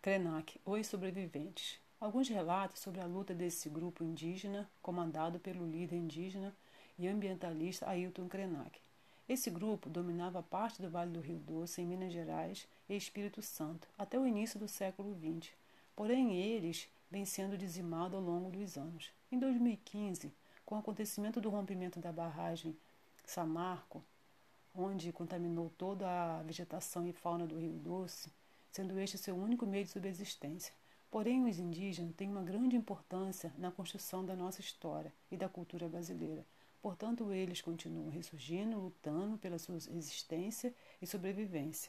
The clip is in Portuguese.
Krenak, Os Sobreviventes. Alguns relatos sobre a luta desse grupo indígena, comandado pelo líder indígena e ambientalista Ailton Krenak. Esse grupo dominava parte do Vale do Rio Doce, em Minas Gerais e Espírito Santo, até o início do século XX. Porém, eles vêm sendo dizimados ao longo dos anos. Em 2015, com o acontecimento do rompimento da barragem Samarco, onde contaminou toda a vegetação e fauna do Rio Doce, sendo este seu único meio de subsistência. Porém, os indígenas têm uma grande importância na construção da nossa história e da cultura brasileira. Portanto, eles continuam ressurgindo, lutando pela sua existência e sobrevivência.